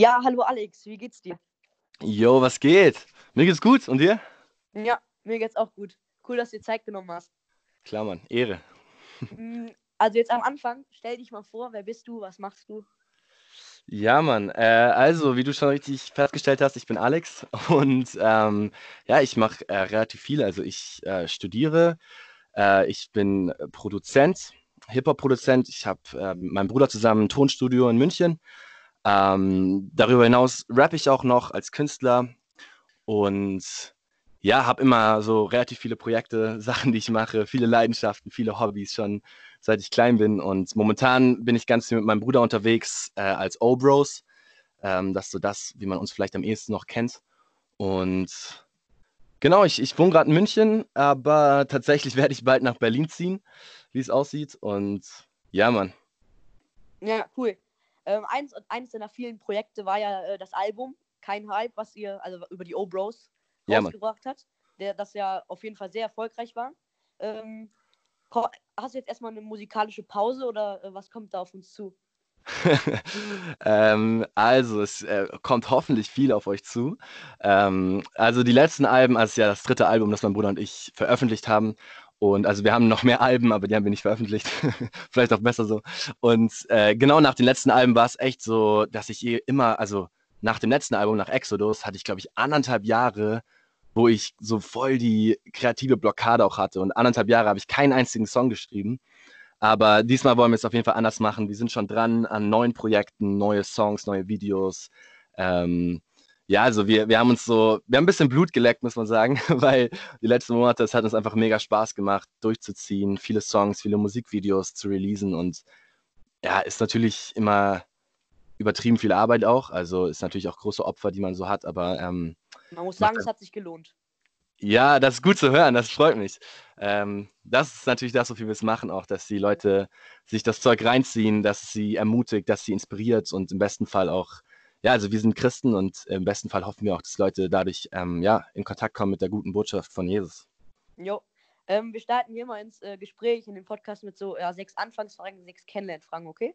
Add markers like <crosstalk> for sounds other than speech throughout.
Ja, hallo Alex, wie geht's dir? Jo, was geht? Mir geht's gut und dir? Ja, mir geht's auch gut. Cool, dass du dir Zeit genommen hast. Klar, Mann, Ehre. Mm, Also jetzt am Anfang, stell dich mal vor, wer bist du, was machst du? Ja, Mann. Äh, also, wie du schon richtig festgestellt hast, ich bin Alex <laughs> und ähm, ja, ich mache äh, relativ viel. Also ich äh, studiere, äh, ich bin Produzent, Hip-Hop-Produzent. Ich habe mit meinem Bruder zusammen ein Tonstudio in München. Ähm, darüber hinaus rappe ich auch noch als Künstler und ja, habe immer so relativ viele Projekte, <laughs> Sachen, die ich mache, viele Leidenschaften, viele Hobbys schon seit ich klein bin. Und momentan bin ich ganz viel mit meinem Bruder unterwegs äh, als O-Bros. Ähm, das ist so das, wie man uns vielleicht am ehesten noch kennt. Und genau, ich, ich wohne gerade in München, aber tatsächlich <laughs> werde ich bald nach Berlin ziehen, wie es aussieht. Und ja, Mann. Ja, cool. Ähm, eins, eins deiner vielen Projekte war ja äh, das Album Kein Hype, was ihr, also über die O-Bros Ja, rausgebracht hat, der das ja auf jeden Fall sehr erfolgreich war. Ähm, hast du jetzt erstmal eine musikalische Pause oder äh, was kommt da auf uns zu? <laughs> ähm, also, es äh, kommt hoffentlich viel auf euch zu. Ähm, also, die letzten Alben, also ja das dritte Album, das mein Bruder und ich veröffentlicht haben. Und also, wir haben noch mehr Alben, aber die haben wir nicht veröffentlicht. <laughs> Vielleicht auch besser so. Und äh, genau nach den letzten Alben war es echt so, dass ich eh immer, also nach dem letzten Album, nach Exodus, hatte ich, glaube ich, anderthalb Jahre, wo ich so voll die kreative Blockade auch hatte. Und anderthalb Jahre habe ich keinen einzigen Song geschrieben. Aber diesmal wollen wir es auf jeden Fall anders machen. Wir sind schon dran an neuen Projekten, neue Songs, neue Videos. Ähm, ja, also wir, wir haben uns so, wir haben ein bisschen Blut geleckt, muss man sagen, <laughs> weil die letzten Monate, es hat uns einfach mega Spaß gemacht, durchzuziehen, viele Songs, viele Musikvideos zu releasen und ja, ist natürlich immer übertrieben viel Arbeit auch. Also ist natürlich auch große Opfer, die man so hat, aber ähm, Man muss sagen, es hat sich gelohnt. ja, das ist gut zu hören, das freut mich. Ähm, das ist natürlich das, wofür wir es machen, auch, dass die Leute sich das Zeug reinziehen, dass es sie ermutigt, dass sie inspiriert und im besten Fall auch, ja, also wir sind Christen und im besten Fall hoffen wir auch, dass Leute dadurch ähm, ja, in Kontakt kommen mit der guten Botschaft von Jesus. Jo. Ähm, wir starten hier mal ins äh, Gespräch in dem Podcast mit so ja, sechs Anfangsfragen, sechs Kennenlernfragen, okay?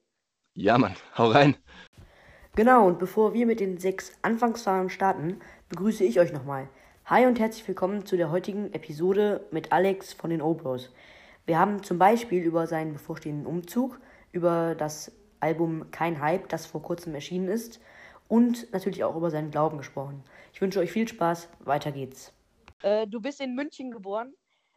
Ja, Mann, <laughs> hau rein. Genau, und bevor wir mit den sechs Anfangsfragen starten, begrüße ich euch nochmal. Hi und herzlich willkommen zu der heutigen Episode mit Alex von den O-Bros. Wir haben zum Beispiel über seinen bevorstehenden Umzug, über das Album Kein Hype, das vor kurzem erschienen ist, und natürlich auch über seinen Glauben gesprochen. Ich wünsche euch viel Spaß, weiter geht's. Äh, du bist in München geboren.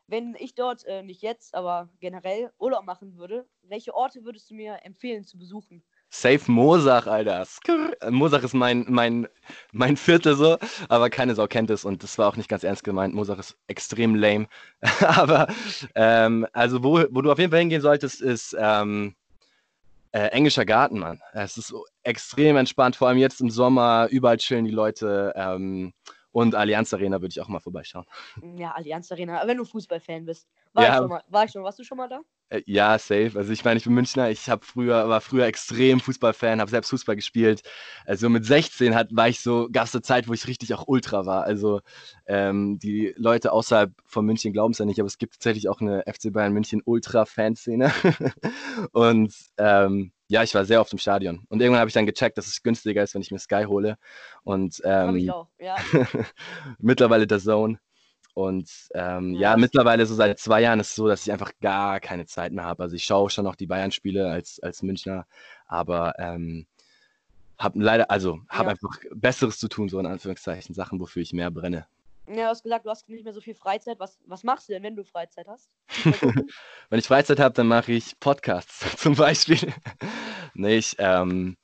Wenn ich dort, äh, nicht jetzt, aber generell Urlaub machen würde, welche Orte würdest du mir empfehlen zu besuchen? Safe Mosach, Alter. Skrr. Mosach ist mein, mein, mein Viertel so, aber keine Sau kennt es und das war auch nicht ganz ernst gemeint. Mosach ist extrem lame. <laughs> aber ähm, also wo, wo du auf jeden Fall hingehen solltest, ist ähm, äh, Englischer Garten, Mann. Es ist so extrem entspannt, vor allem jetzt im Sommer. Überall chillen die Leute. Ähm, und Allianz Arena würde ich auch mal vorbeischauen. Ja, Allianz Arena, wenn du Fußballfan bist. War ich Ja, schon mal. War ich schon. Warst du schon mal da? Äh, ja, safe. Also ich meine, ich bin Münchner. Ich habe früher, war früher extrem Fußballfan, habe selbst Fußball gespielt. Also mit 16 hat, war ich so, gab es eine Zeit, wo ich richtig auch Ultra war. Also ähm, die Leute außerhalb von München glauben es ja nicht, aber es gibt tatsächlich auch eine FC Bayern München Ultra-Fanszene. <laughs> Und ähm, ja, ich war sehr oft im Stadion. Und irgendwann habe ich dann gecheckt, dass es günstiger ist, wenn ich mir Sky hole. Und Habe ich ähm, auch. Ja, <laughs> mittlerweile der Zone. Und ähm, ja, ja, mittlerweile so seit zwei Jahren ist es so, dass ich einfach gar keine Zeit mehr habe. Also ich schaue schon noch die Bayern-Spiele als, als Münchner, aber ähm, habe leider, also habe Ja. einfach Besseres zu tun, so in Anführungszeichen, Sachen, wofür ich mehr brenne. Ja, du hast gesagt, du hast nicht mehr so viel Freizeit. Was, was machst du denn, wenn du Freizeit hast? <laughs> Wenn ich Freizeit habe, dann mache ich Podcasts <laughs> zum Beispiel. nee, ich, ähm,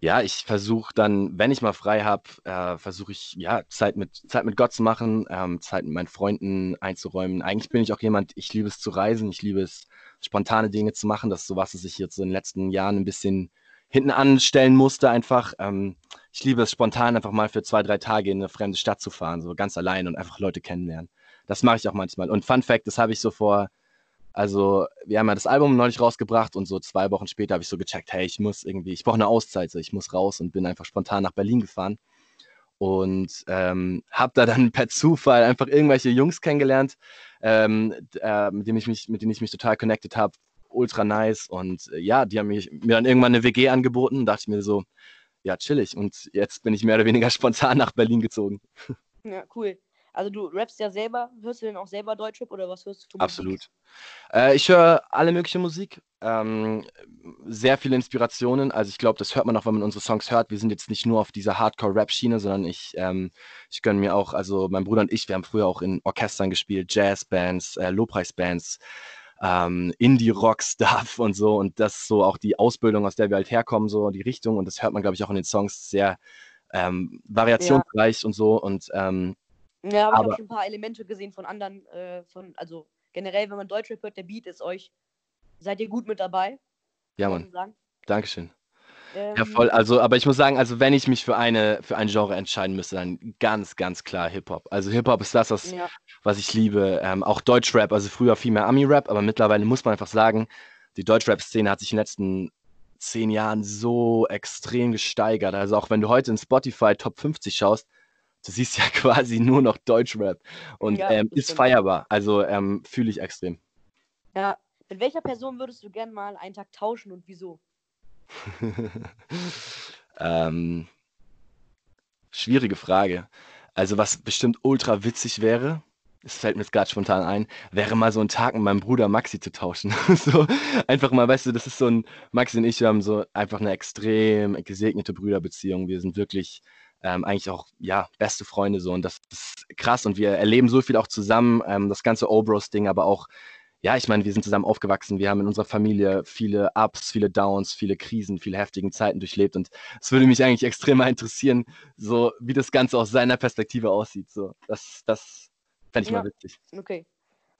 ja, ich versuche dann, wenn ich mal frei habe, äh, versuche ich ja Zeit mit Zeit mit Gott zu machen, ähm, Zeit mit meinen Freunden einzuräumen. Eigentlich bin ich auch jemand, ich liebe es zu reisen, ich liebe es, spontane Dinge zu machen. Das ist sowas, was ich jetzt so in den letzten Jahren ein bisschen hinten anstellen musste, einfach. Ähm, ich liebe es spontan einfach mal für zwei, drei Tage in eine fremde Stadt zu fahren, so ganz allein und einfach Leute kennenlernen. Das mache ich auch manchmal. Und Fun Fact, das habe ich so vor also, wir haben ja das Album neulich rausgebracht und so zwei Wochen später habe ich so gecheckt, hey, ich muss irgendwie, ich brauche eine Auszeit, so, ich muss raus und bin einfach spontan nach Berlin gefahren und ähm, habe da dann <laughs> per Zufall einfach irgendwelche Jungs kennengelernt, ähm, äh, mit denen ich mich, mit denen ich mich total connected habe, ultra nice und äh, ja, die haben mich, mir dann irgendwann eine WG angeboten, dachte ich mir so, ja, chillig. Und jetzt bin ich mehr oder weniger <laughs> spontan nach Berlin gezogen. Ja, cool. Also du rappst ja selber, hörst du denn auch selber Deutschrap oder was hörst du? Absolut. Äh, ich höre alle mögliche Musik, ähm, sehr viele Inspirationen. Also ich glaube, das hört man auch, wenn man unsere Songs hört. Wir sind jetzt nicht nur auf dieser Hardcore-Rap-Schiene, sondern ich, ähm, ich gönne mir auch, also mein Bruder und ich, wir haben früher auch in Orchestern gespielt, Jazzbands, äh, Lobpreisbands, ähm, Indie-Rock-Stuff und so. Und das ist so auch die Ausbildung, aus der wir halt herkommen, so die Richtung. Und das hört man, glaube ich, auch in den Songs sehr ähm, variationsreich ja. und so. Und ähm, ja, aber, aber ich habe schon ein paar Elemente gesehen von anderen, äh, von, also generell, wenn man Deutschrap hört, der Beat ist euch. Seid ihr gut mit dabei? Ja, Mann. Dankeschön. Ähm, ja, voll. Also, aber ich muss sagen, also wenn ich mich für eine, für ein Genre entscheiden müsste, dann ganz, ganz klar Hip-Hop. Also Hip-Hop ist das, was, ja. was ich liebe. Ähm, auch Deutschrap, also früher viel mehr Ami-Rap, aber mittlerweile muss man einfach sagen, die Deutschrap-Szene hat sich in den letzten zehn Jahren so extrem gesteigert. Also auch wenn du heute in Spotify Top 50 schaust, du siehst ja <laughs> quasi nur noch Deutschrap und ja, ähm, ist feierbar. Also ähm, fühle ich extrem. Ja, mit welcher Person würdest du gern mal einen Tag tauschen und wieso? <laughs> ähm, schwierige Frage. Also was bestimmt ultra witzig wäre, es fällt mir jetzt gerade spontan ein, wäre mal so ein Tag mit meinem Bruder Maxi zu tauschen. <laughs> so einfach mal, weißt du, das ist so ein, Maxi und ich, wir haben so einfach eine extrem gesegnete Brüderbeziehung. Wir sind wirklich ähm, eigentlich auch, ja, beste Freunde so und das ist krass und wir erleben so viel auch zusammen, ähm, das ganze Obros-Ding, aber auch ja, ich meine, wir sind zusammen aufgewachsen. Wir haben in unserer Familie viele Ups, viele Downs, viele Krisen, viele heftigen Zeiten durchlebt. Und es würde mich eigentlich extrem mal interessieren, so wie das Ganze aus seiner Perspektive aussieht. So, das, das fände ich ja. mal witzig. Okay.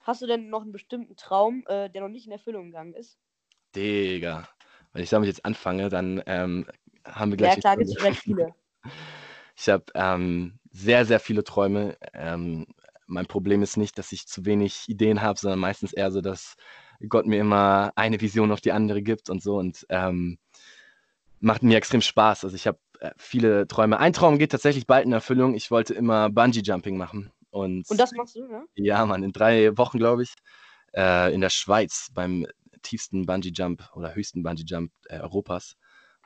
Hast du denn noch einen bestimmten Traum, äh, der noch nicht in Erfüllung gegangen ist? Digga. Wenn ich damit jetzt anfange, dann ähm, haben wir gleich. Ja, klar, gibt es vielleicht viele. Ich habe ähm, sehr, sehr viele Träume. Ähm, mein Problem ist nicht, dass ich zu wenig Ideen habe, sondern meistens eher so, dass Gott mir immer eine Vision auf die andere gibt und so und ähm, macht mir extrem Spaß. Also ich habe äh, viele Träume. Ein Traum geht tatsächlich bald in Erfüllung. Ich wollte immer Bungee-Jumping machen. Und, und das machst du, ne? Ja, Mann, in drei Wochen, glaube ich, äh, in der Schweiz beim tiefsten Bungee-Jump oder höchsten Bungee-Jump äh, Europas.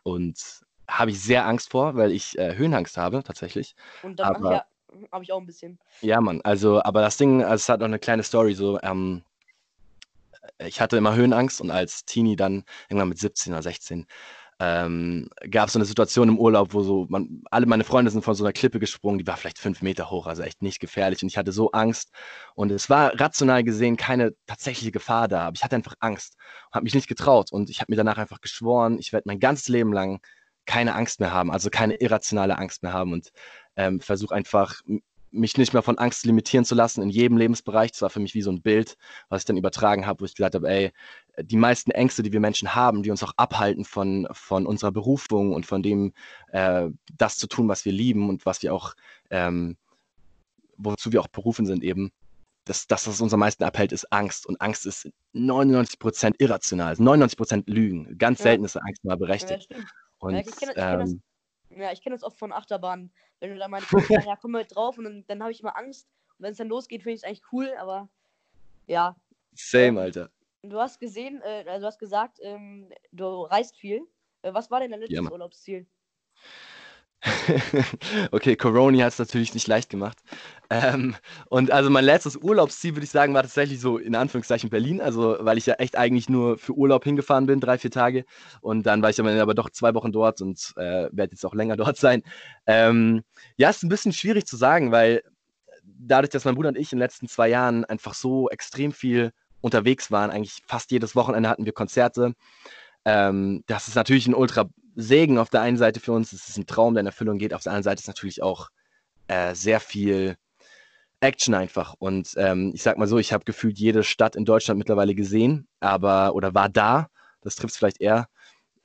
Und habe ich sehr Angst vor, weil ich äh, Höhenangst habe, tatsächlich. Und dann Aber, ja habe ich auch ein bisschen. Ja, Mann. Also, aber das Ding, also es hat noch eine kleine Story. So, ähm, ich hatte immer Höhenangst und als Teenie dann irgendwann mit 17 oder 16 ähm, gab es so eine Situation im Urlaub, wo so man, alle meine Freunde sind von so einer Klippe gesprungen, die war vielleicht fünf Meter hoch, also echt nicht gefährlich. Und ich hatte so Angst. Und es war rational gesehen keine tatsächliche Gefahr da, aber ich hatte einfach Angst und habe mich nicht getraut. Und ich habe mir danach einfach geschworen, ich werde mein ganzes Leben lang keine Angst mehr haben, also keine irrationale Angst mehr haben. Und ähm, versuche einfach mich nicht mehr von Angst limitieren zu lassen in jedem Lebensbereich. Das war für mich wie so ein Bild, was ich dann übertragen habe, wo ich gesagt habe, ey, die meisten Ängste, die wir Menschen haben, die uns auch abhalten von, von unserer Berufung und von dem, äh, das zu tun, was wir lieben und was wir auch, ähm, wozu wir auch berufen sind eben, das, das, was uns am meisten abhält, ist Angst. Und Angst ist 99% irrational, 99% Lügen. Ganz ja. selten ist Angst mal berechtigt. Ja, und, ja, ich kenne ähm, ja, ich kenne das oft von Achterbahnen. Wenn du da mal ja, komm mal drauf und dann, dann habe ich immer Angst. Und wenn es dann losgeht, finde ich es eigentlich cool, aber ja. Same, ähm, Alter. Du hast gesehen, äh, also du hast gesagt, ähm, du reist viel. Äh, was war denn dein letztes ja, Urlaubsziel? <laughs> okay, Corona hat es natürlich nicht leicht gemacht. Ähm, und also mein letztes Urlaubsziel, würde ich sagen, war tatsächlich so in Anführungszeichen Berlin. Also, weil ich ja echt eigentlich nur für Urlaub hingefahren bin, drei, vier Tage. Und dann war ich aber, aber doch zwei Wochen dort und äh, werde jetzt auch länger <laughs> dort sein. Ähm, ja, ist ein bisschen schwierig zu sagen, weil dadurch, dass mein Bruder und ich in den letzten zwei Jahren einfach so extrem viel unterwegs waren, eigentlich fast jedes Wochenende hatten wir Konzerte. Ähm, das ist natürlich ein ultra Segen auf der einen Seite für uns, es ist ein Traum, der in Erfüllung geht. Auf der anderen Seite ist natürlich auch äh, sehr viel Action einfach. Und ähm, ich sag mal so, ich habe gefühlt jede Stadt in Deutschland mittlerweile gesehen, aber oder war da. Das trifft es vielleicht eher.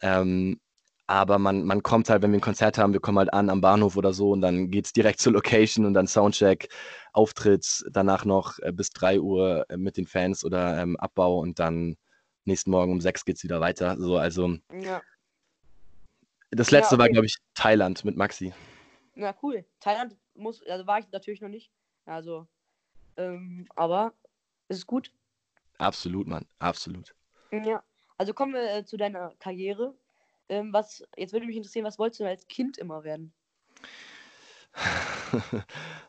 Ähm, aber man, man kommt halt, wenn wir ein Konzert haben, wir kommen halt an am Bahnhof oder so und dann geht es direkt <laughs> zur Location und dann Soundcheck, Auftritt, danach noch äh, bis 3 Uhr äh, mit den Fans oder ähm, Abbau und dann nächsten Morgen um 6 geht es wieder weiter. So, also ja. Das letzte ja, okay. war, glaube ich, Thailand mit Maxi. Na cool. Thailand muss, also war ich natürlich noch nicht. Also, ähm, aber es ist gut. Absolut, Mann, absolut. Ja. Also kommen wir äh, zu deiner Karriere. Ähm, was, jetzt würde mich interessieren, was wolltest du denn als Kind immer werden? <laughs>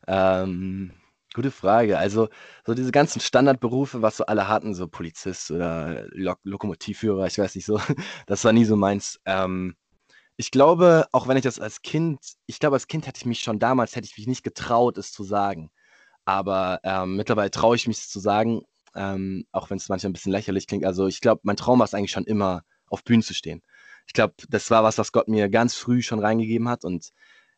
Ähm, gute Frage. Also, so diese ganzen Standardberufe, was so alle hatten, so Polizist oder Lok Lokomotivführer, ich weiß nicht so, <laughs> das war nie so meins. Ähm, ich glaube, auch wenn ich das als Kind ich glaube, als Kind hätte ich mich schon damals hätte ich mich nicht getraut, es zu sagen. Aber, ähm, mittlerweile traue ich mich, es zu sagen, ähm, auch wenn es manchmal ein bisschen lächerlich klingt. Also, ich glaube, mein Traum war es eigentlich schon immer, auf Bühnen zu stehen. Ich glaube, das war was, was Gott mir ganz früh schon reingegeben hat und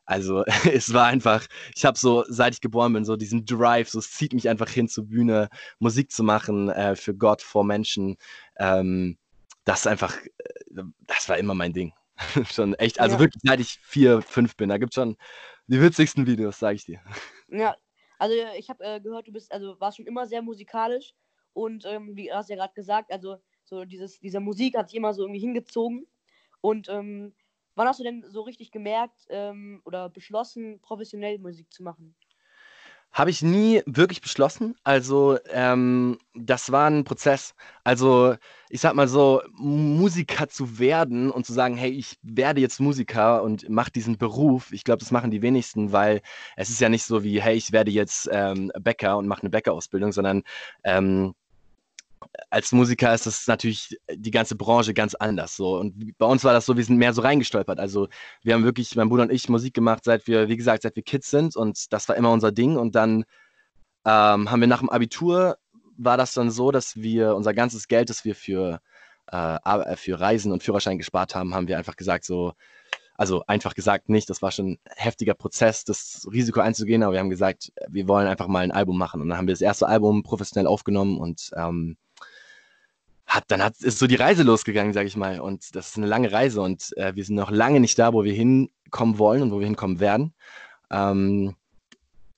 also <laughs> es war einfach, ich habe so, seit ich geboren bin, so diesen Drive, so es zieht mich einfach hin zur Bühne, Musik zu machen äh, für Gott, vor Menschen. Ähm, das einfach, äh, das war immer mein Ding. <laughs> schon echt, also Ja. wirklich, seit ich vier, fünf bin, da gibt es schon die witzigsten Videos, sage ich dir. Ja, also ich habe äh, gehört, du bist, also warst schon immer sehr musikalisch und ähm, wie du hast ja gerade gesagt, also so dieses, diese Musik hat dich immer so irgendwie hingezogen. Und ähm, wann hast du denn so richtig gemerkt ähm, oder beschlossen, professionell Musik zu machen? Habe ich nie wirklich beschlossen. Also, ähm, das war ein Prozess. Also, ich sage mal so, Musiker zu werden und zu sagen: „Hey, ich werde jetzt Musiker und mache diesen Beruf“, ich glaube, das machen die wenigsten, weil es ist ja nicht so wie: „Hey, ich werde jetzt, ähm, Bäcker und mache eine Bäckerausbildung“, sondern, ähm, als Musiker ist das natürlich die ganze Branche ganz anders so. Und bei uns war das so, wir sind mehr so reingestolpert. Also, wir haben wirklich mein Bruder und ich, Musik gemacht, seit wir wie gesagt, seit wir Kids sind und das war immer unser Ding und dann ähm, haben wir nach dem Abitur war das dann so, dass wir unser ganzes Geld, das wir für, äh, für Reisen und Führerschein gespart haben, haben wir einfach gesagt, so, also einfach gesagt nicht, das war schon ein heftiger Prozess, das Risiko einzugehen, aber wir haben gesagt, wir wollen einfach mal ein Album machen. Und dann haben wir das erste Album professionell aufgenommen und ähm, hat, dann hat, ist so die Reise losgegangen, sage ich mal. Und das ist eine lange Reise und äh, wir sind noch lange nicht da, wo wir hinkommen wollen und wo wir hinkommen werden. Ähm,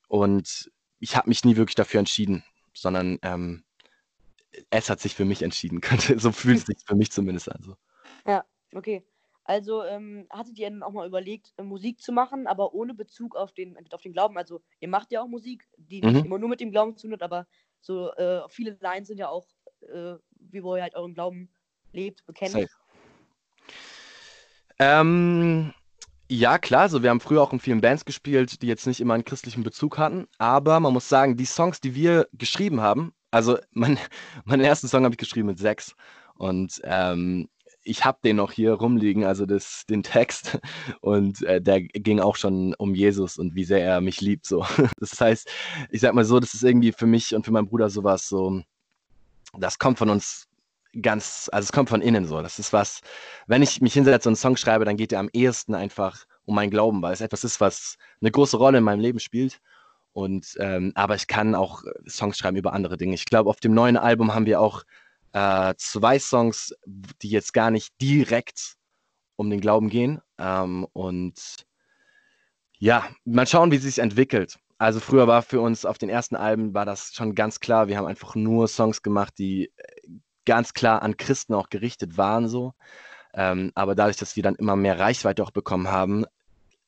und ich habe mich nie wirklich dafür entschieden, sondern ähm, es hat sich für mich entschieden. <laughs> So fühlt es sich für mich zumindest an. So. Ja, okay. Also ähm, hattet ihr dann auch mal überlegt, äh, Musik zu machen, aber ohne Bezug auf den, auf den Glauben? Also ihr macht ja auch Musik, die nicht Mhm. immer nur mit dem Glauben zu tun hat, aber so äh, viele Lines sind ja auch, äh, wie wo ihr halt euren Glauben lebt, bekennt. Ähm, ja, klar, so wir haben früher auch in vielen Bands gespielt, die jetzt nicht immer einen christlichen Bezug hatten, aber man muss sagen, die Songs, die wir geschrieben haben, also mein, <laughs> meinen ersten Song habe ich geschrieben mit sechs und ähm, ich habe den noch hier rumliegen, also das, den Text <laughs> und äh, der ging auch schon um Jesus und wie sehr er mich liebt, so. <laughs> Das heißt, ich sag mal so, das ist irgendwie für mich und für meinen Bruder sowas so, das kommt von uns ganz, also es kommt von innen so. Das ist was, wenn ich mich hinsetze und einen Song schreibe, dann geht er am ehesten einfach um meinen Glauben, weil es etwas ist, was eine große Rolle in meinem Leben spielt. Und ähm, aber ich kann auch Songs schreiben über andere Dinge. Ich glaube, auf dem neuen Album haben wir auch äh, zwei Songs, die jetzt gar nicht direkt um den Glauben gehen. Ähm, und ja, mal schauen, wie sich entwickelt. Also früher war für uns auf den ersten Alben war das schon ganz klar. Wir haben einfach nur Songs gemacht, die äh, ganz klar an Christen auch gerichtet waren so. Ähm, aber dadurch, dass wir dann immer mehr Reichweite auch bekommen haben,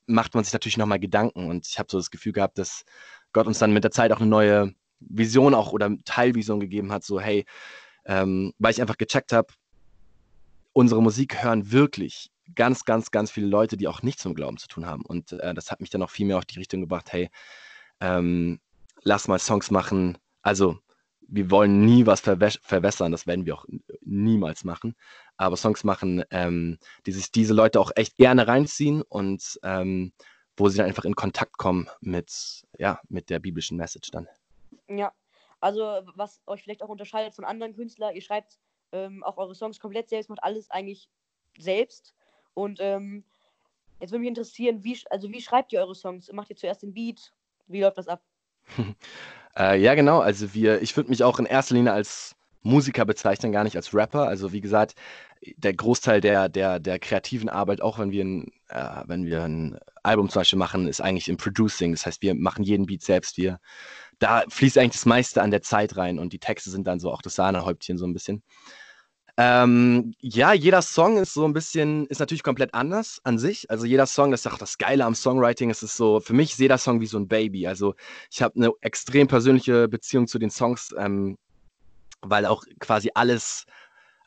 macht man sich natürlich nochmal Gedanken. Und ich habe so das Gefühl gehabt, dass Gott uns dann mit der Zeit auch eine neue Vision auch oder Teilvision gegeben hat. So, hey, ähm, weil ich einfach gecheckt habe, unsere Musik hören wirklich ganz, ganz, ganz viele Leute, die auch nichts mit Glauben zu tun haben. Und äh, das hat mich dann auch viel mehr auf die Richtung gebracht, hey, ähm, lass mal Songs machen. Also, wir wollen nie was verwässern, das werden wir auch niemals machen. Aber Songs machen, ähm, die sich diese Leute auch echt gerne reinziehen und ähm, wo sie dann einfach in Kontakt kommen mit, ja, mit der biblischen Message dann. Ja, also was euch vielleicht auch unterscheidet von anderen Künstlern, ihr schreibt ähm, auch eure Songs komplett selbst, macht alles eigentlich selbst. Und ähm, jetzt würde mich interessieren, wie, also wie schreibt ihr eure Songs? Macht ihr zuerst den Beat? Wie läuft das ab? <laughs> Äh, ja, genau. Also wir, ich würde mich auch in erster Linie als Musiker bezeichnen, gar nicht als Rapper. Also wie gesagt, der Großteil der, der, der kreativen Arbeit, auch wenn wir, ein, äh, wenn wir ein Album zum Beispiel machen, ist eigentlich im Producing. Das heißt, wir machen jeden Beat selbst. Wir, da fließt eigentlich das meiste an der Zeit rein und die Texte sind dann so auch das Sahnehäubchen so ein bisschen. Ähm, ja, jeder Song ist so ein bisschen, ist natürlich komplett anders an sich. Also jeder Song, das ist auch das Geile am Songwriting. Es ist so, für mich ist jeder Song wie so ein Baby. Also ich habe eine extrem persönliche Beziehung zu den Songs, ähm, weil auch quasi alles,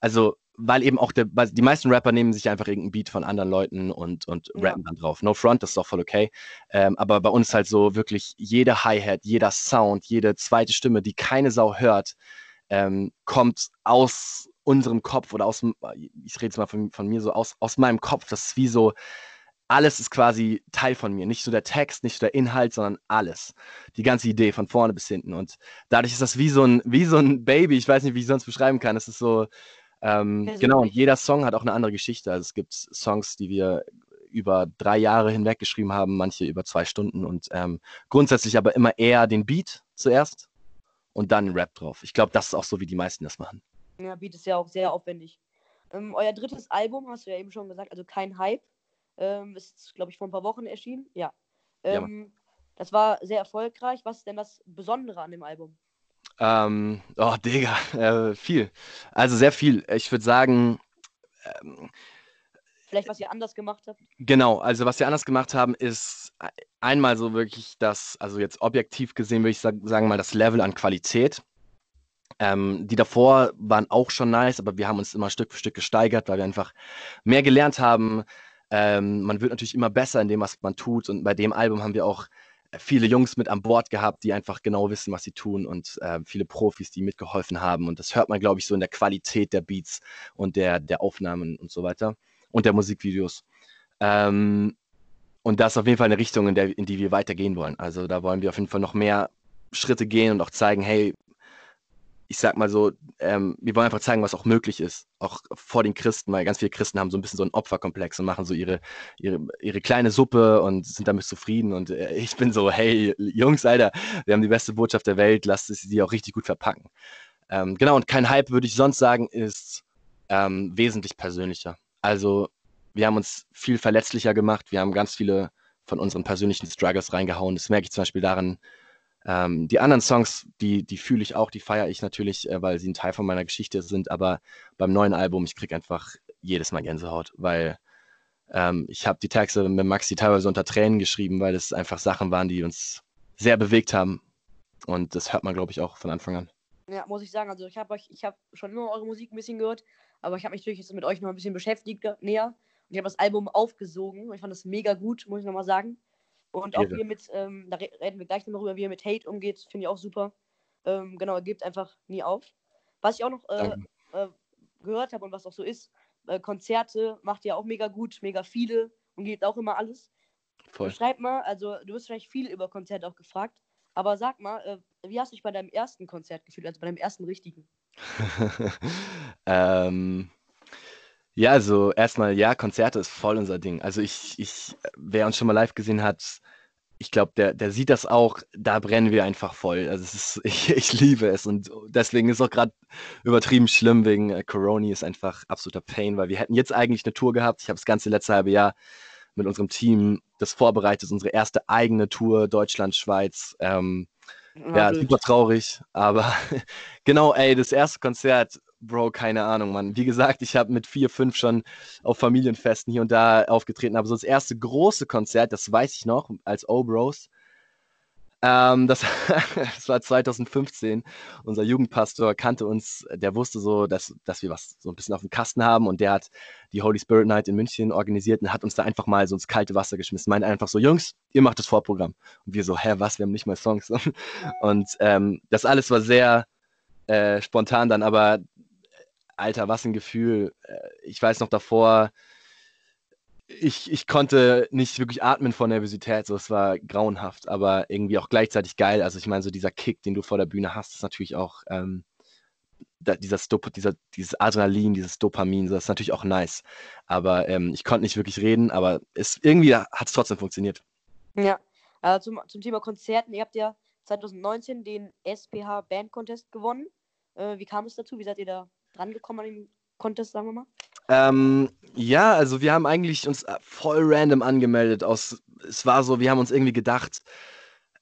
also weil eben auch der, die meisten Rapper nehmen sich einfach irgendeinen Beat von anderen Leuten und, und ja. rappen dann drauf. No Front, das ist auch voll okay. Ähm, aber bei uns halt so wirklich jede Hi-Hat, jeder Sound, jede zweite Stimme, die keine Sau hört, ähm, kommt aus unserem Kopf oder aus, ich rede jetzt mal von, von mir so, aus, aus meinem Kopf. Das ist wie so, alles ist quasi Teil von mir. Nicht so der Text, nicht so der Inhalt, sondern alles. Die ganze Idee von vorne bis hinten. Und dadurch ist das wie so ein, wie so ein Baby. Ich weiß nicht, wie ich sonst beschreiben kann. Es ist so, ähm, genau, und jeder Song hat auch eine andere Geschichte. Also es gibt Songs, die wir über drei Jahre hinweg geschrieben haben, manche über zwei Stunden und ähm, grundsätzlich aber immer eher den Beat zuerst und dann Rap drauf. Ich glaube, das ist auch so, wie die meisten das machen. Ja, Beat ist ja auch sehr aufwendig. Ähm, euer drittes Album, hast du ja eben schon gesagt, also kein Hype, ähm, ist, glaube ich, vor ein paar Wochen erschienen. Ja. Ähm, ja. Das war sehr erfolgreich. Was ist denn das Besondere an dem Album? Ähm, oh, Digga, <laughs> äh, viel. Also sehr viel. Ich würde sagen. Ähm, Vielleicht, was ihr anders gemacht habt? Genau, also was wir anders gemacht haben, ist einmal so wirklich das, also jetzt objektiv gesehen, würde ich sagen, mal das Level an Qualität. Ähm, die davor waren auch schon nice, aber wir haben uns immer Stück für Stück gesteigert, weil wir einfach mehr gelernt haben. Ähm, man wird natürlich immer besser in dem, was man tut. Und bei dem Album haben wir auch viele Jungs mit an Bord gehabt, die einfach genau wissen, was sie tun und äh, viele Profis, die mitgeholfen haben. Und das hört man, glaube ich, so in der Qualität der Beats und der, der Aufnahmen und so weiter und der Musikvideos. Ähm, und das ist auf jeden Fall eine Richtung, in, der, in die wir weitergehen wollen. Also da wollen wir auf jeden Fall noch mehr Schritte gehen und auch zeigen, hey, ich sag mal so, ähm, wir wollen einfach zeigen, was auch möglich ist, auch vor den Christen, weil ganz viele Christen haben so ein bisschen so einen Opferkomplex und machen so ihre, ihre, ihre kleine Suppe und sind damit zufrieden. Und äh, ich bin so, hey, Jungs, Alter, wir haben die beste Botschaft der Welt, lasst sie auch richtig gut verpacken. Ähm, genau, und kein Hype, würde ich sonst sagen, ist ähm, wesentlich persönlicher. Also, wir haben uns viel verletzlicher gemacht, wir haben ganz viele von unseren persönlichen Struggles reingehauen. Das merke ich zum Beispiel daran, ähm, die anderen Songs, die, die fühle ich auch, die feiere ich natürlich, äh, weil sie ein Teil von meiner Geschichte sind. Aber beim neuen Album, ich kriege einfach jedes Mal Gänsehaut, weil ähm, ich habe die Texte mit Maxi teilweise unter Tränen geschrieben, weil es einfach Sachen waren, die uns sehr bewegt haben. Und das hört man, glaube ich, auch von Anfang an. Ja, muss ich sagen. Also ich habe euch, ich habe schon immer eure Musik ein bisschen gehört, aber ich habe mich natürlich jetzt mit euch noch ein bisschen beschäftigt näher. Und ich habe das Album aufgesogen. Ich fand das mega gut, muss ich nochmal sagen. Und auch wie ihr mit, ähm, da reden wir gleich noch darüber, wie ihr mit Hate umgeht, finde ich auch super. Ähm, genau, er gibt einfach nie auf. Was ich auch noch äh, äh, gehört habe und was auch so ist, äh, Konzerte macht ihr auch mega gut, mega viele und geht auch immer alles. Voll. Schreib mal, also du wirst vielleicht viel über Konzerte auch gefragt, aber sag mal, äh, wie hast du dich bei deinem ersten Konzert gefühlt, also bei deinem ersten richtigen? <laughs> ähm, ja, also erstmal, ja, Konzerte ist voll unser Ding. Also ich, ich, wer uns schon mal live gesehen hat, ich glaube, der, der sieht das auch, da brennen wir einfach voll. Also es ist, <laughs> ich, ich liebe es und deswegen ist auch gerade übertrieben schlimm wegen äh, Corona ist einfach absoluter Pain, weil wir hätten jetzt eigentlich eine Tour gehabt. Ich habe das ganze letzte halbe Jahr mit unserem Team das vorbereitet, unsere erste eigene Tour Deutschland, Schweiz. Ähm, ja, super traurig, aber <laughs> genau, ey, das erste Konzert Bro, keine Ahnung, Mann. Wie gesagt, ich habe mit vier, fünf schon auf Familienfesten hier und da aufgetreten, aber so das erste große Konzert, das weiß ich noch, als O-Bros. Ähm, das, <laughs> das, war 2015. Unser Jugendpastor kannte uns, der wusste so, dass, dass wir was so ein bisschen auf dem Kasten haben und der hat die Holy Spirit Night in München organisiert und hat uns da einfach mal so ins kalte Wasser geschmissen. Meint einfach so, Jungs, ihr macht das Vorprogramm. Und wir so, hä, was, wir haben nicht mal Songs. <laughs> Und ähm, das alles war sehr äh, spontan dann, aber Alter, was ein Gefühl. Äh, ich weiß noch davor, ich, ich konnte nicht wirklich atmen vor Nervosität, so es war grauenhaft, aber irgendwie auch gleichzeitig geil. Also ich meine, so dieser Kick, den du vor der Bühne hast, ist natürlich auch ähm, da, dieser Stop, dieser, dieses Adrenalin, dieses Dopamin, so, das ist natürlich auch nice. Aber ähm, ich konnte nicht wirklich reden, aber es, irgendwie hat es trotzdem funktioniert. Ja, äh, zum, zum Thema Konzerten, ihr habt ja 2019 den SPH Band Contest gewonnen. Äh, wie kam es dazu? Wie seid ihr da rangekommen an den Contest, sagen wir mal? Ähm, ja, also wir haben eigentlich uns äh, voll random angemeldet. Aus, es war so, wir haben uns irgendwie gedacht,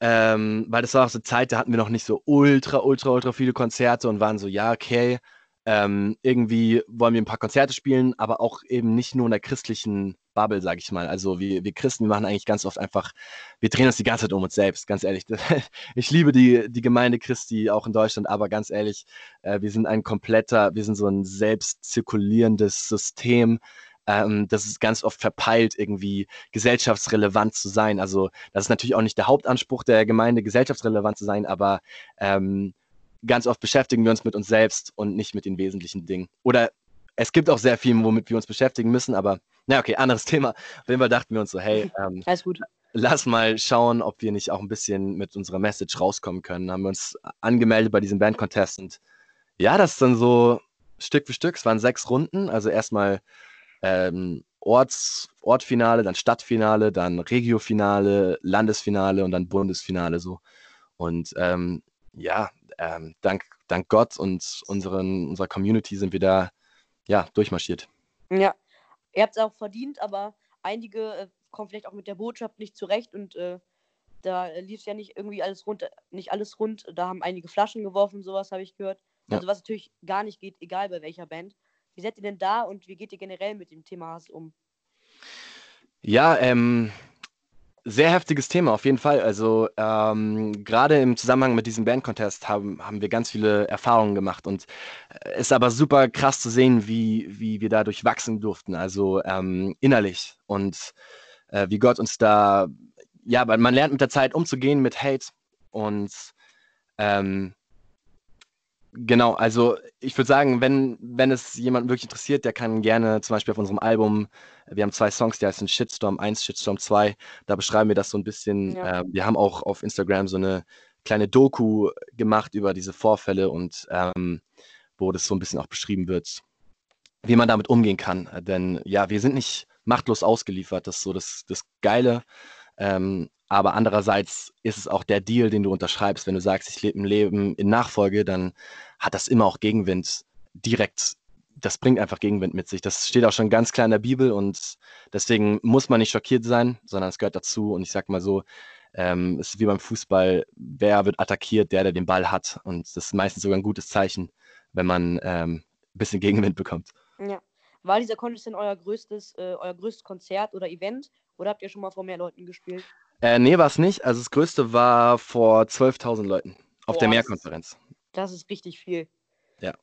ähm, weil das war auch so Zeit, da hatten wir noch nicht so ultra, ultra, ultra viele Konzerte und waren so, ja, okay, ähm, irgendwie wollen wir ein paar Konzerte spielen, aber auch eben nicht nur in der christlichen Bubble, sag ich mal. Also wir, wir Christen, wir machen eigentlich ganz oft einfach, wir drehen uns die ganze Zeit um uns selbst, ganz ehrlich. <laughs> Ich liebe die, die Gemeinde Christi auch in Deutschland, aber ganz ehrlich, äh, wir sind ein kompletter, wir sind so ein selbst zirkulierendes System. Ähm, das ist ganz oft verpeilt, irgendwie gesellschaftsrelevant zu sein. Also das ist natürlich auch nicht der Hauptanspruch der Gemeinde, gesellschaftsrelevant zu sein, aber ähm, ganz oft beschäftigen wir uns mit uns selbst und nicht mit den wesentlichen Dingen. Oder es gibt auch sehr viel, womit wir uns beschäftigen müssen, aber na okay, anderes <laughs> Thema. Auf jeden Fall dachten wir uns so, hey, ähm, <laughs> Alles gut. lass mal schauen, ob wir nicht auch ein bisschen mit unserer Message rauskommen können. Haben wir uns angemeldet bei diesem Band-Contest und ja, das ist dann so Stück für Stück. Es waren sechs Runden, also erstmal ähm, Orts, Ortfinale, dann Stadtfinale, dann Regiofinale, Landesfinale und dann Bundesfinale so. Und ähm, ja, ähm, dank, dank Gott und unseren, unserer Community sind wir da ja, durchmarschiert. Ja, ihr habt es auch verdient, aber einige äh, kommen vielleicht auch mit der Botschaft nicht zurecht und äh, da lief es ja nicht irgendwie alles rund, nicht alles rund. Da haben einige Flaschen geworfen, sowas habe ich gehört. Ja. Also was natürlich gar nicht geht, egal bei welcher Band. Wie seid ihr denn da und wie geht ihr generell mit dem Thema Hass um? Ja, ähm, sehr heftiges Thema, auf jeden Fall. Also ähm, gerade im Zusammenhang mit diesem Band-Contest haben, haben wir ganz viele Erfahrungen gemacht und es ist aber super krass zu sehen, wie, wie wir dadurch wachsen durften, also ähm, innerlich und äh, wie Gott uns da, ja, weil man lernt mit der Zeit umzugehen mit Hate und ähm, Genau, also ich würde sagen, wenn, wenn es jemanden wirklich interessiert, der kann gerne zum Beispiel auf unserem Album, wir haben zwei Songs, die heißen Shitstorm 1, Shitstorm 2, da beschreiben wir das so ein bisschen. Ja. Äh, wir haben auch auf Instagram so eine kleine Doku gemacht über diese Vorfälle und ähm, wo das so ein bisschen auch beschrieben wird, wie man damit umgehen kann. Denn ja, wir sind nicht machtlos ausgeliefert, das ist so das, das Geile. Ähm, aber andererseits ist es auch der Deal, den du unterschreibst. Wenn du sagst, ich lebe ein Leben in Nachfolge, dann hat das immer auch Gegenwind direkt. Das bringt einfach Gegenwind mit sich. Das steht auch schon ganz klar in der Bibel und deswegen muss man nicht schockiert sein, sondern es gehört dazu. Und ich sag mal so, ähm, es ist wie beim Fußball, wer wird attackiert, der, der den Ball hat. Und das ist meistens sogar ein gutes Zeichen, wenn man ähm, ein bisschen Gegenwind bekommt. Ja. War dieser Contest denn euer größtes, äh, euer größtes Konzert oder Event? Oder habt ihr schon mal vor mehr Leuten gespielt? Äh, nee, war es nicht. Also das größte war vor 12.000 Leuten auf Boah, der Mehrkonferenz. Das ist richtig viel. Ja.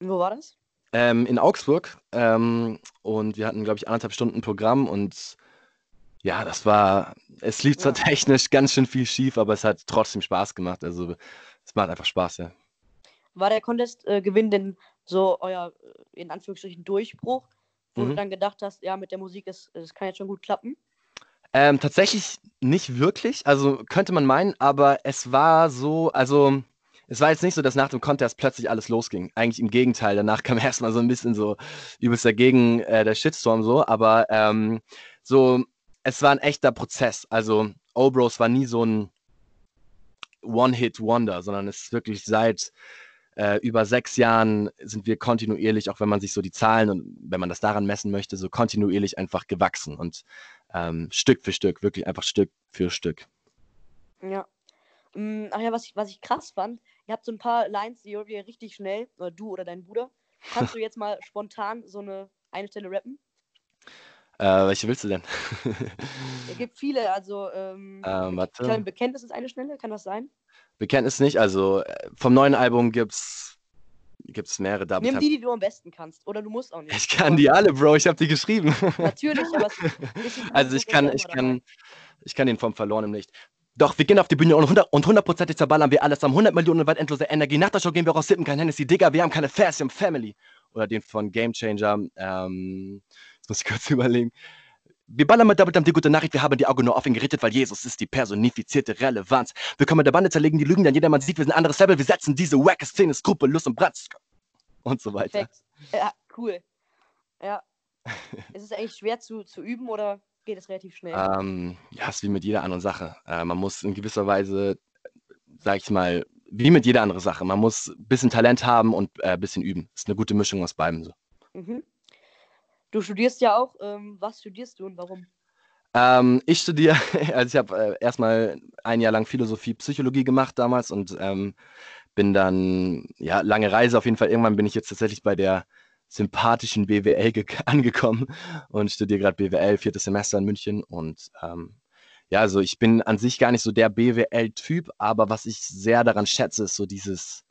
Und wo war das? Ähm, in Augsburg. Ähm, und wir hatten, glaube ich, anderthalb Stunden Programm und ja, das war, es lief zwar Ja. technisch ganz schön viel schief, aber es hat trotzdem Spaß gemacht. Also es macht einfach Spaß, ja. War der Contest-Gewinn denn so euer, äh, in Anführungsstrichen, Durchbruch, wo du Mhm. dann gedacht hast, ja, mit der Musik, das, das kann jetzt schon gut klappen? Ähm, tatsächlich nicht wirklich. Also könnte man meinen, aber es war so, also es war jetzt nicht so, dass nach dem Contest plötzlich alles losging. Eigentlich im Gegenteil. Danach <laughs> kam erstmal so ein bisschen so übelst dagegen äh, der Shitstorm so, aber ähm, so, es war ein echter Prozess. Also Obros war nie so ein One-Hit-Wonder, sondern es ist wirklich seit äh, über sechs Jahren sind wir kontinuierlich, auch wenn man sich so die Zahlen und wenn man das daran messen möchte, so kontinuierlich einfach gewachsen und ähm, Stück für Stück, wirklich einfach Stück für Stück. Ja. Mm, Ach ja, was ich, was ich krass fand, ihr habt so ein paar Lines, die ihr richtig schnell, oder du oder dein Bruder. Kannst du <laughs> jetzt mal spontan so eine eine Stelle rappen? Äh, welche willst du denn? Es gibt viele, also ähm, <laughs> Ähm, ich warte. Bekenntnis ist eine Schnelle, kann das sein? Bekenntnis nicht, also äh, vom neuen Album gibt's, gibt's mehrere Double Nimm die, die du am besten kannst. Oder du musst auch nicht. Ich kann die alle, Bro, ich habe die geschrieben. Natürlich, aber es <laughs> Also ich kann, ich kann, ich kann den vom verlorenen Licht. Doch, wir gehen auf die Bühne und 100 und hundertprozentig zerballern wir alles. Haben 100 Millionen Watt endlose Energie. Nach der Show gehen wir raus, sippen kein Hennessy. Digga, wir haben keine haben Family. Oder den von Game Changer. Ähm, jetzt muss ich kurz <laughs> überlegen. Wir ballern mit Double die gute Nachricht, wir haben die Augen nur auf ihn gerichtet, weil Jesus ist die personifizierte Relevanz. Wir können mit der Bande zerlegen, die Lügen, dann jedermann sieht, wir sind ein anderes Level, wir setzen diese wacke Szene skrupellos und Bratz. Und so weiter. Perfekt. Ja, cool. Ja. ist es eigentlich schwer zu, zu üben oder geht es relativ schnell? Ähm, ja, ist wie mit jeder anderen Sache. Äh, man muss in gewisser Weise, sag ich mal, wie mit jeder anderen Sache, man muss ein bisschen Talent haben und ein äh, bisschen üben. Ist eine gute Mischung aus beidem so. Mhm. Du studierst ja auch. Ähm, was studierst du und warum? Ähm, ich studiere, <laughs> also ich habe äh, erstmal ein Jahr lang Philosophie, Psychologie gemacht damals und ähm, bin dann, ja, lange Reise auf jeden Fall. Irgendwann bin ich jetzt tatsächlich bei der sympathischen BWL <laughs> angekommen und studiere gerade BWL, viertes Semester in München. Und ähm, ja, also ich bin an sich gar nicht so der BWL-Typ, aber was ich sehr daran schätze, ist so dieses,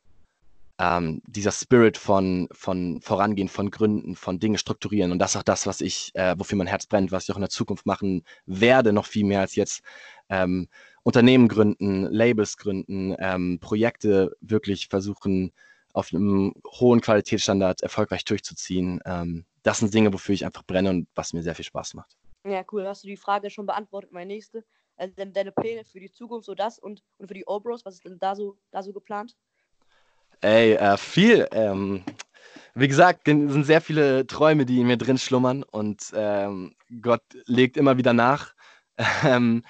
ähm, dieser Spirit von, von Vorangehen, von Gründen, von Dinge strukturieren. Und das ist auch das, was ich, äh, wofür mein Herz brennt, was ich auch in der Zukunft machen werde, noch viel mehr als jetzt. Ähm, Unternehmen gründen, Labels gründen, ähm, Projekte wirklich versuchen, auf einem hohen Qualitätsstandard erfolgreich durchzuziehen. Ähm, das sind Dinge, wofür ich einfach brenne und was mir sehr viel Spaß macht. Ja, cool. Hast du die Frage schon beantwortet? Meine nächste. Also deine Pläne für die Zukunft, so das und, und für die Obros, was ist denn da so, da so geplant? Ey, äh, viel. Ähm, wie gesagt, sind sehr viele Träume, die in mir drin schlummern und ähm, Gott legt immer wieder nach. <laughs> Ähm,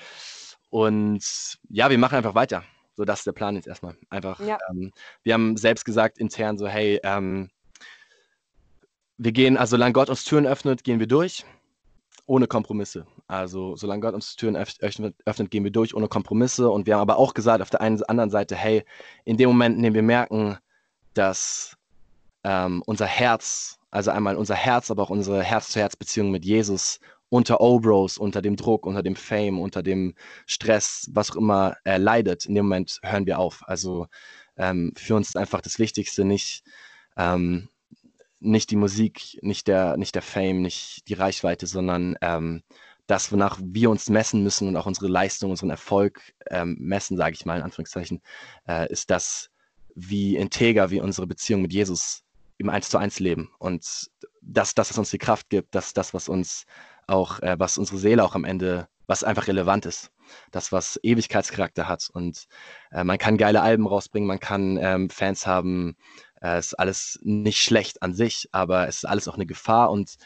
und ja, wir machen einfach weiter. So, das ist der Plan jetzt erstmal. Einfach, ja. ähm, wir haben selbst gesagt intern so, hey, ähm, wir gehen, also solange Gott uns Türen öffnet, gehen wir durch, ohne Kompromisse. Also solange Gott uns Türen öffnet, gehen wir durch, ohne Kompromisse. Und wir haben aber auch gesagt auf der einen anderen Seite, hey, in dem Moment, in dem wir merken, dass ähm, unser Herz, also einmal unser Herz, aber auch unsere Herz-zu-Herz-Beziehung mit Jesus unter Obros, unter dem Druck, unter dem Fame, unter dem Stress, was auch immer er leidet, in dem Moment hören wir auf. Also ähm, für uns ist einfach das Wichtigste nicht, ähm, nicht die Musik, nicht der, nicht der Fame, nicht die Reichweite, sondern ähm, das, wonach wir uns messen müssen und auch unsere Leistung, unseren Erfolg ähm, messen, sage ich mal in Anführungszeichen, äh, ist das, wie integer wir unsere Beziehung mit Jesus im Eins zu eins leben. Und das, das, was uns die Kraft gibt, das, das, was uns auch, äh, was unsere Seele auch am Ende, was einfach relevant ist. Das, was Ewigkeitscharakter hat. Und äh, man kann geile Alben rausbringen, man kann ähm, Fans haben. Äh, ist alles nicht schlecht an sich, aber es ist alles auch eine Gefahr und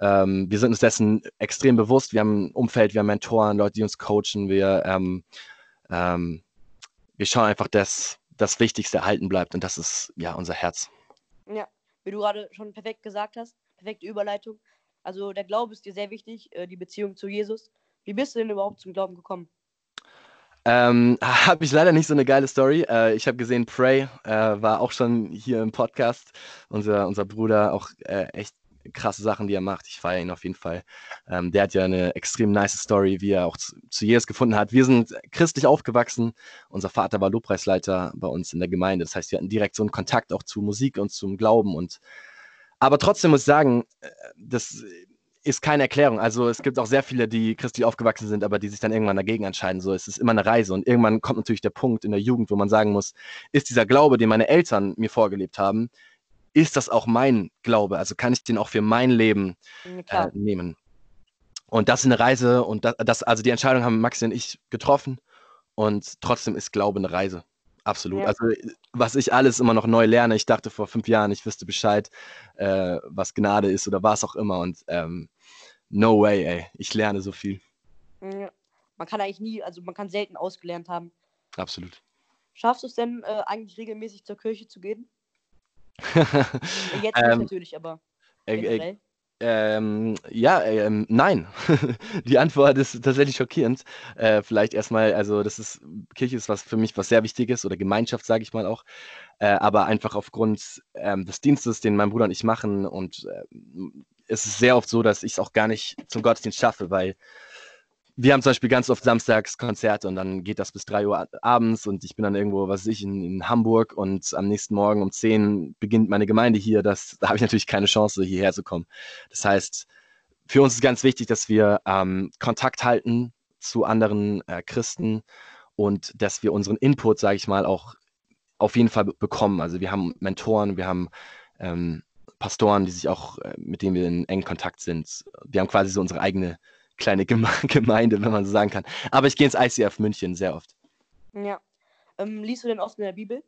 ähm, wir sind uns dessen extrem bewusst. Wir haben ein Umfeld, wir haben Mentoren, Leute, die uns coachen. Wir, ähm, ähm, wir schauen einfach, dass das Wichtigste erhalten bleibt und das ist ja unser Herz. Ja, wie du gerade schon perfekt gesagt hast, perfekte Überleitung. Also der Glaube ist dir sehr wichtig, äh, die Beziehung zu Jesus. Wie bist du denn überhaupt zum Glauben gekommen? Ähm, <laughs> habe ich leider nicht so eine geile Story. Äh, ich habe gesehen, Prey äh, war auch schon hier im Podcast. Unser, unser Bruder, auch äh, echt krasse Sachen, die er macht. Ich feiere ihn auf jeden Fall. Ähm, der hat ja eine extrem nice Story, wie er auch zu, zu Jesus gefunden hat. Wir sind christlich aufgewachsen. Unser Vater war Lobpreisleiter bei uns in der Gemeinde. Das heißt, wir hatten direkt so einen Kontakt auch zu Musik und zum Glauben und aber trotzdem muss ich sagen, äh, das ist keine Erklärung. Also es gibt auch sehr viele, die christlich aufgewachsen sind, aber die sich dann irgendwann dagegen entscheiden. So, es ist immer eine Reise und irgendwann kommt natürlich der Punkt in der Jugend, wo man sagen muss, ist dieser Glaube, den meine Eltern mir vorgelebt haben, ist das auch mein Glaube? Also kann ich den auch für mein Leben äh, nehmen? Und das ist eine Reise und das, das, also die Entscheidung haben Maxi und ich getroffen und trotzdem ist Glaube eine Reise. Absolut. Ja. Also, was ich alles immer noch neu lerne, ich dachte vor fünf Jahren, ich wüsste Bescheid, äh, was Gnade ist oder was auch immer. Und ähm, no way, ey. Ich lerne so viel. Ja. Man kann eigentlich nie, also man kann selten ausgelernt haben. Absolut. Schaffst du es denn äh, eigentlich regelmäßig zur Kirche zu gehen? <laughs> Jetzt ähm, natürlich, aber. Äh, äh, generell. Ähm, ja, ähm, nein. <laughs> Die Antwort ist tatsächlich schockierend. Äh, vielleicht erstmal, also das ist, Kirche ist was für mich was sehr Wichtiges oder Gemeinschaft, sage ich mal auch. Äh, aber einfach aufgrund ähm, des Dienstes, den mein Bruder und ich machen und äh, es ist sehr oft so, dass ich es auch gar nicht zum Gottesdienst schaffe, weil wir haben zum Beispiel ganz oft samstags Konzerte und dann geht das bis 3 Uhr abends und ich bin dann irgendwo, was weiß ich, in, in Hamburg und am nächsten Morgen um 10 beginnt meine Gemeinde hier. Das, da habe ich natürlich keine Chance, hierher zu kommen. Das heißt, für uns ist ganz wichtig, dass wir ähm, Kontakt halten zu anderen äh, Christen und dass wir unseren Input, sage ich mal, auch auf jeden Fall bekommen. Also wir haben Mentoren, wir haben ähm, Pastoren, die sich auch, äh, mit denen wir in engen Kontakt sind. Wir haben quasi so unsere eigene kleine <laughs> Gemeinde, wenn man so sagen kann. Aber ich gehe ins ICF München sehr oft. Ja. Ähm, liest du denn oft in der Bibel?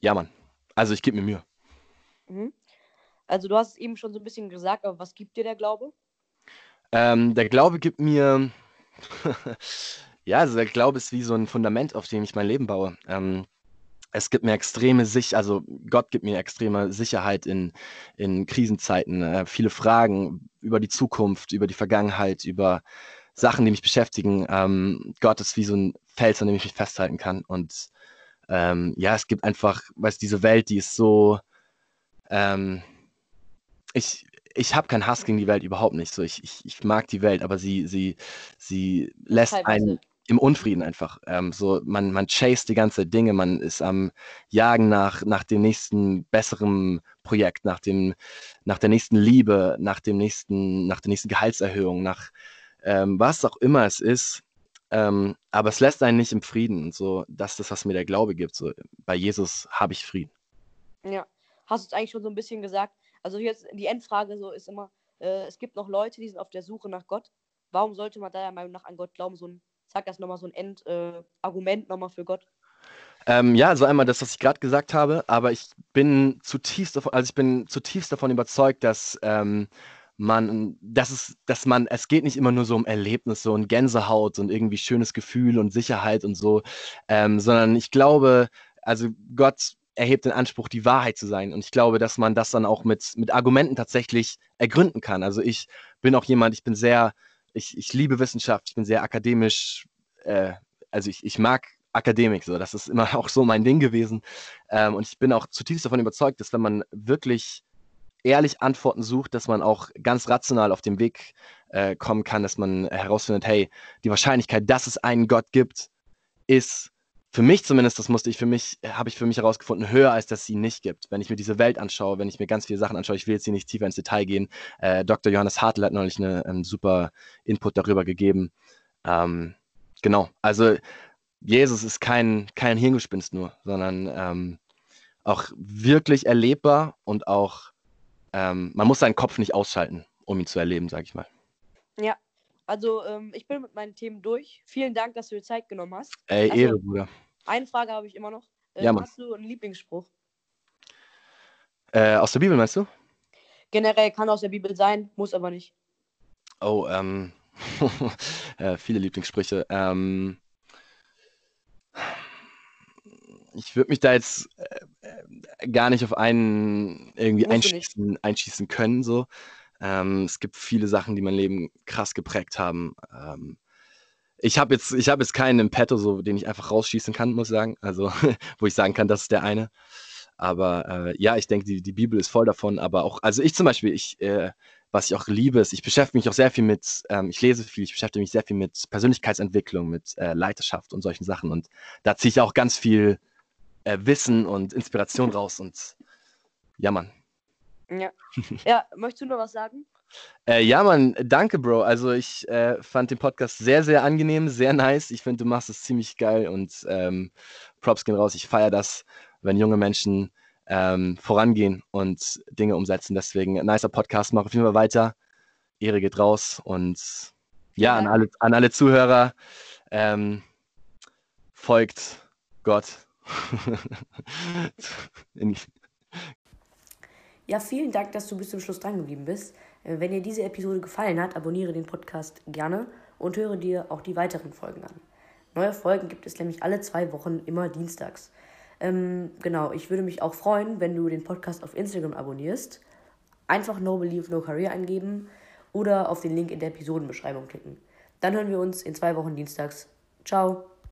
Ja, Mann. Also ich gebe mir Mühe. Mhm. Also du hast es eben schon so ein bisschen gesagt, aber was gibt dir der Glaube? Ähm, der Glaube gibt mir, <laughs> ja, also der Glaube ist wie so ein Fundament, auf dem ich mein Leben baue. Ähm, es gibt mir extreme Sicherheit, also Gott gibt mir extreme Sicherheit in, in Krisenzeiten, äh, viele Fragen über die Zukunft, über die Vergangenheit, über Sachen, die mich beschäftigen. Ähm, Gott ist wie so ein Fels, an dem ich mich festhalten kann. Und ähm, ja, es gibt einfach, weißt diese Welt, die ist so, ähm, ich, ich habe keinen Hass gegen die Welt überhaupt nicht. So, ich, ich, ich mag die Welt, aber sie, sie, sie lässt einen im Unfrieden einfach. Ähm, so, man, man chase die ganze Dinge, man ist am Jagen nach, nach dem nächsten besseren Projekt, nach dem, nach der nächsten Liebe, nach dem nächsten, nach der nächsten Gehaltserhöhung, nach ähm, was auch immer es ist. Ähm, aber es lässt einen nicht im Frieden. So, das ist das, was mir der Glaube gibt. So, bei Jesus habe ich Frieden. Ja, hast du es eigentlich schon so ein bisschen gesagt? Also jetzt die Endfrage so ist immer, äh, es gibt noch Leute, die sind auf der Suche nach Gott. Warum sollte man deiner Meinung nach an Gott glauben? So ein, sag das nochmal, so ein Endargument äh, nochmal für Gott. Ähm, ja, so einmal das, was ich gerade gesagt habe, aber ich bin zutiefst davon, also ich bin zutiefst davon überzeugt, dass ähm, man, das ist, dass man, es geht nicht immer nur so um Erlebnis, so ein Gänsehaut und irgendwie schönes Gefühl und Sicherheit und so, ähm, sondern ich glaube, also Gott erhebt den Anspruch, die Wahrheit zu sein. Und ich glaube, dass man das dann auch mit, mit Argumenten tatsächlich ergründen kann. Also ich bin auch jemand, ich bin sehr, ich, ich liebe Wissenschaft, ich bin sehr akademisch, äh, also ich, ich mag Akademik, so, das ist immer <laughs> auch so mein Ding gewesen. Ähm, und ich bin auch zutiefst davon überzeugt, dass wenn man wirklich ehrlich Antworten sucht, dass man auch ganz rational auf den Weg äh, kommen kann, dass man herausfindet, hey, die Wahrscheinlichkeit, dass es einen Gott gibt, ist für mich zumindest, das musste ich für mich, habe ich für mich herausgefunden, höher als dass ihn nicht gibt. Wenn ich mir diese Welt anschaue, wenn ich mir ganz viele Sachen anschaue, ich will jetzt hier nicht tiefer ins Detail gehen. Äh, Dr. Johannes Hartl hat neulich einen ähm, super Input darüber gegeben. Ähm, genau, also Jesus ist kein, kein Hirngespinst nur, sondern ähm, auch wirklich erlebbar und auch ähm, man muss seinen Kopf nicht ausschalten, um ihn zu erleben, sage ich mal. Ja, also ähm, ich bin mit meinen Themen durch. Vielen Dank, dass du dir Zeit genommen hast. Ey, also, Ehre, Bruder. Eine Frage habe ich immer noch. Äh, ja, Mann. Hast du einen Lieblingsspruch? Äh, aus der Bibel meinst du? Generell kann aus der Bibel sein, muss aber nicht. Oh, ähm, <laughs> äh, viele Lieblingssprüche. Ähm, ich würde mich da jetzt äh, gar nicht auf einen irgendwie einschießen, einschießen können. So. Ähm, es gibt viele Sachen, die mein Leben krass geprägt haben. Ähm, ich habe jetzt, habe jetzt keinen im Petto, so, den ich einfach rausschießen kann, muss ich sagen. Also, <laughs> wo ich sagen kann, das ist der eine. Aber äh, ja, ich denke, die, die Bibel ist voll davon. Aber auch, also ich zum Beispiel, ich, äh, was ich auch liebe, ist, ich beschäftige mich auch sehr viel mit, ähm, ich lese viel, ich beschäftige mich sehr viel mit Persönlichkeitsentwicklung, mit äh, Leiterschaft und solchen Sachen. Und da ziehe ich auch ganz viel äh, Wissen und Inspiration raus und ja, Mann. Ja. <laughs> ja, möchtest du noch was sagen? Äh, ja, Mann, danke, Bro. Also ich äh, fand den Podcast sehr, sehr angenehm, sehr nice. Ich finde, du machst es ziemlich geil und ähm, Props gehen raus. Ich feiere das, wenn junge Menschen ähm, vorangehen und Dinge umsetzen. Deswegen, nicer Podcast, mach auf jeden Fall weiter. Ehre geht raus und ja, ja. An, alle, an alle Zuhörer, ähm, folgt Gott <laughs> ja, vielen Dank, dass du bis zum Schluss dran geblieben bist. Äh, wenn dir diese Episode gefallen hat, abonniere den Podcast gerne und höre dir auch die weiteren Folgen an. Neue Folgen gibt es nämlich alle zwei Wochen, immer dienstags. Ähm, genau, ich würde mich auch freuen, wenn du den Podcast auf Instagram abonnierst. Einfach No Believe No Career eingeben oder auf den Link in der Episodenbeschreibung klicken. Dann hören wir uns in zwei Wochen dienstags. Ciao.